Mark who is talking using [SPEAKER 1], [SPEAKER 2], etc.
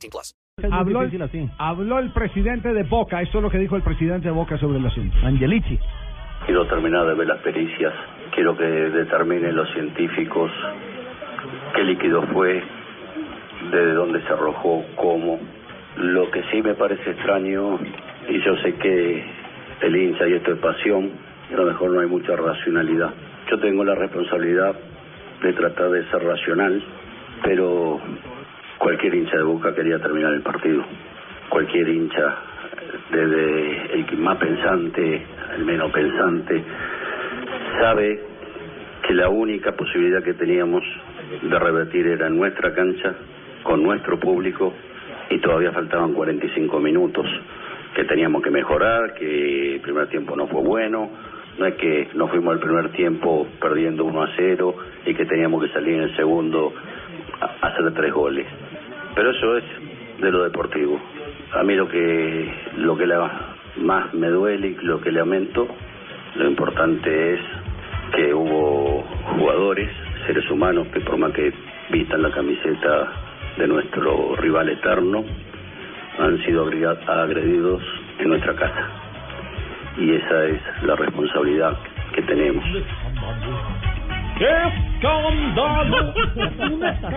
[SPEAKER 1] 18 plus.
[SPEAKER 2] Habló el, habló el presidente de Boca, esto es lo que dijo el presidente de Boca sobre el asunto. Angelici.
[SPEAKER 3] Quiero terminar de ver las pericias, quiero que determinen los científicos qué líquido fue, de dónde se arrojó, cómo. Lo que sí me parece extraño, y yo sé que el hincha y esto es pasión, a lo mejor no hay mucha racionalidad. Yo tengo la responsabilidad de tratar de ser racional, pero cualquier hincha de Boca quería terminar el partido. Cualquier hincha, desde el más pensante, el menos pensante, sabe que la única posibilidad que teníamos de revertir era nuestra cancha, con nuestro público, y todavía faltaban 45 minutos que teníamos que mejorar, que el primer tiempo no fue bueno, no es que nos fuimos el primer tiempo perdiendo 1 a 0 y que teníamos que salir en el segundo a hacer tres goles. Pero eso es de lo deportivo. A mí lo que lo que la, más me duele y lo que lamento, lo importante es que hubo jugadores, seres humanos que por más que vistan la camiseta de nuestro rival eterno, han sido agredidos en nuestra casa. Y esa es la responsabilidad que tenemos.
[SPEAKER 2] ¡Qué escándalo!